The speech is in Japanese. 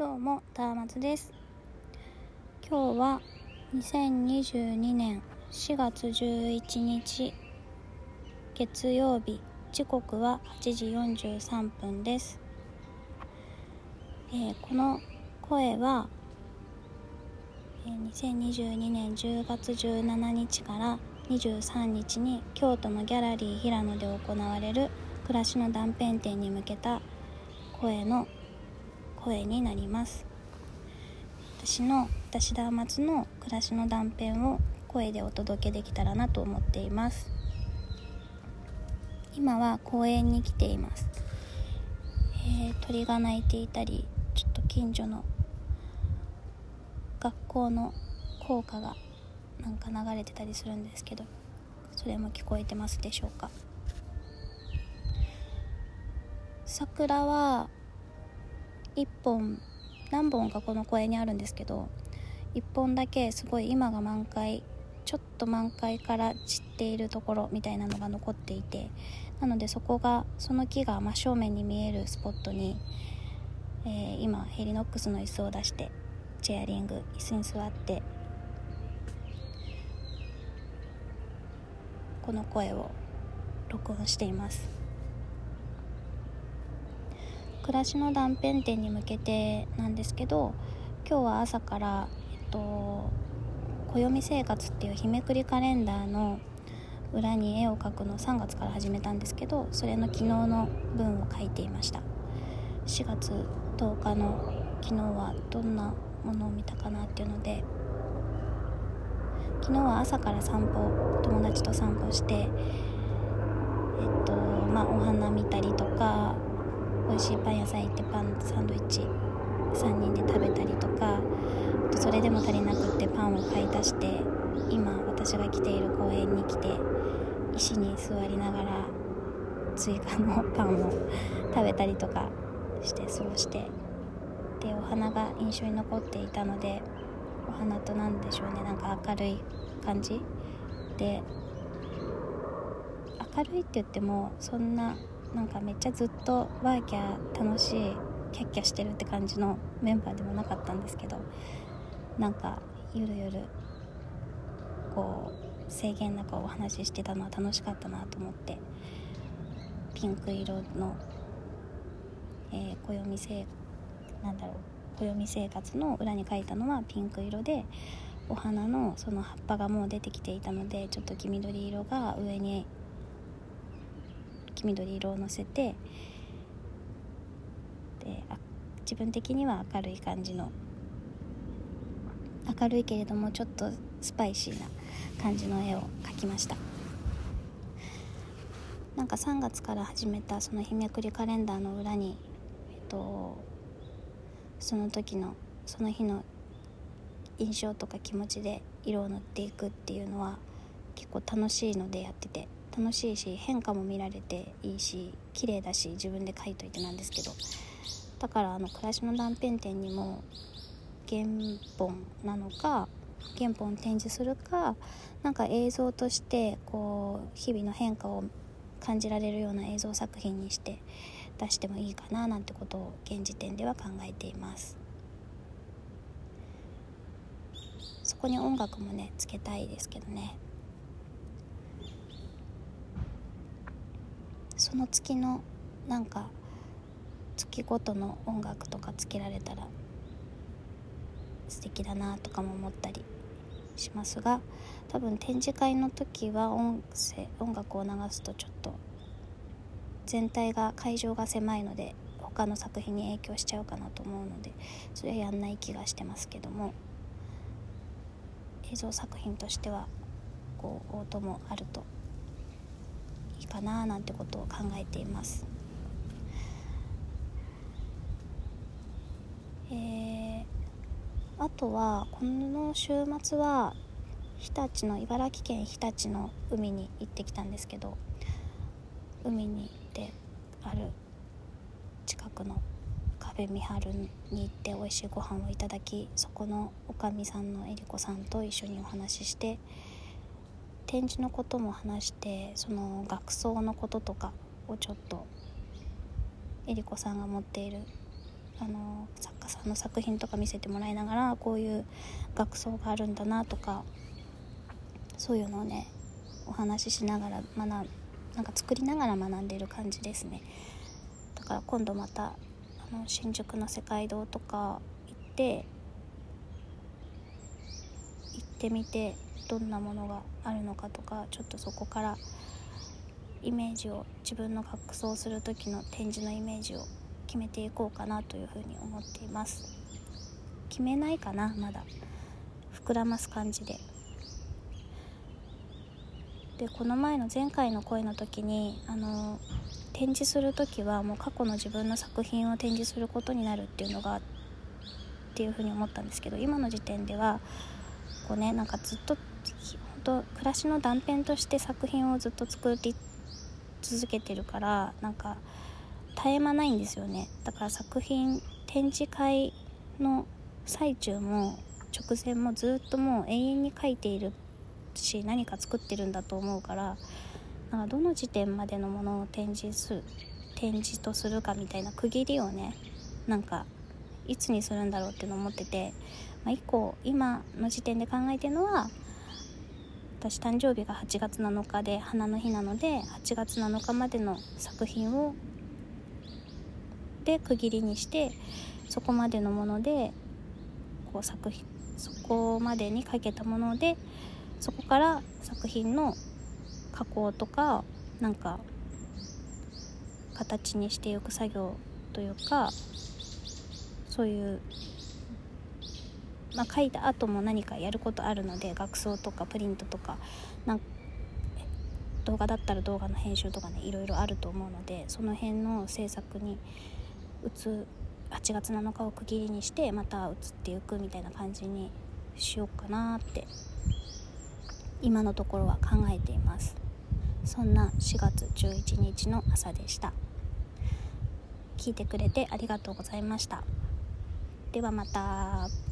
どうも、たーまつです。今日は2022年4月11日月曜日、時刻は8時43分です。えーこの声は、えー2022年10月17日から23日に京都のギャラリー平野で行われる暮らしの断片展に向けた声の声になります。私の私田松の暮らしの断片を声でお届けできたらなと思っています。今は公園に来ています、えー鳥が鳴いていたりちょっと近所の学校の校歌がなんか流れてたりするんですけどそれも聞こえてますでしょうか。桜は1本何本かこの公園にあるんですけど1本だけすごい今が満開ちょっと満開から散っているところみたいなのが残っていてなのでそこがその木が真正面に見えるスポットに、えー今ヘリノックスの椅子を出してチェアリング椅子に座ってこの声を録音しています。暮らしの断片展に向けてなんですけど今日は朝から、えっと、暦生活っていう日めくりカレンダーの裏に絵を描くのを3月から始めたんですけどそれの昨日の文を書いていました。4月10日の昨日はどんなものを見たかなっていうので昨日は朝から散歩友達と散歩してえっとまあお花見たりとかしいパン屋さん行ってパンサンドイッチ3人で食べたりとかとそれでも足りなくってパンを買い足して今私が来ている公園に来て石に座りながら追加のパンを食べたりとかして過ごしてでお花が印象に残っていたのでお花と何でしょうねなんか明るい感じで明るいって言ってもそんななんかめっちゃずっとワーキャー楽しいキャッキャしてるって感じのメンバーでもなかったんですけどなんかゆるゆるこう制限なくお話ししてたのは楽しかったなと思ってピンク色の、えー、暦せなんだろう暦生活の裏に書いたのはピンク色でお花のその葉っぱがもう出てきていたのでちょっと黄緑色が上に黄緑色をのせてであ自分的には明るい感じの明るいけれどもちょっとスパイシーな感じの絵を描きました。なんか3月から始めたその日めくりカレンダーの裏にえっとその時のその日の印象とか気持ちで色を塗っていくっていうのは結構楽しいのでやってて。楽しいし変化も見られていいし綺麗だし自分で描いといてなんですけど。だからあの暮らしの断片展にも原本なのか原本を展示するかなんか映像としてこう日々の変化を感じられるような映像作品にして出してもいいかななんてことを現時点では考えています。そこに音楽もねつけたいですけどね。その月のなんか月ごとの音楽とかつけられたら素敵だなとかも思ったりしますが多分展示会の時は音声音楽を流すとちょっと全体が会場が狭いので他の作品に影響しちゃうかなと思うのでそれはやんない気がしてますけども映像作品としてはこう音もあるとかななんてことを考えています。えーあとはこの週末は日立の茨城県日立の海に行ってきたんですけど海に行ってある近くのカフェミハルに行って美味しいご飯をいただきそこのおかみさんのえりこさんと一緒にお話しして展示のことも話してその学装のこととかをちょっとえりこさんが持っているあの作家さんの作品とか見せてもらいながらこういう学装があるんだなとかそういうのをねお話ししながら学なんか作りながら学んでいる感じですね。だから今度またあの新宿の世界堂とか行ってってみてどんなものがあるのかとかちょっとそこからイメージを自分の学装する時の展示のイメージを決めていこうかなというふうに思っています。決めないかなまだ。膨らます感じで。でこの前の前回の声の時にあの展示する時はもう過去の自分の作品を展示することになるっていうのがっていうふうに思ったんですけど今の時点ではこうねなんかずっと本当暮らしの断片として作品をずっと作り続けてるからなんか絶え間ないんですよね。だから作品展示会の最中も直前もずっともう永遠に描いているし何か作ってるんだと思うからなんかどの時点までのものを展示する展示とするかみたいな区切りをねなんかいつにするんだろうっていうのを思ってて、まあ、以降今の時点で考えてるのは私誕生日が8月7日で花の日なので8月7日までの作品をで区切りにしてそこまでのものでこう作品そこまでに書けたものでそこから作品の加工とかなんか形にしていく作業というかそういうまあ、書いた後も何かやることあるので学装とかプリントとかなん動画だったら動画の編集とかねいろいろあると思うのでその辺の制作に移8月7日を区切りにしてまた移っていくみたいな感じにしようかなって今のところは考えています。そんな4月11日の朝でした。聞いてくれてありがとうございました。ではまた。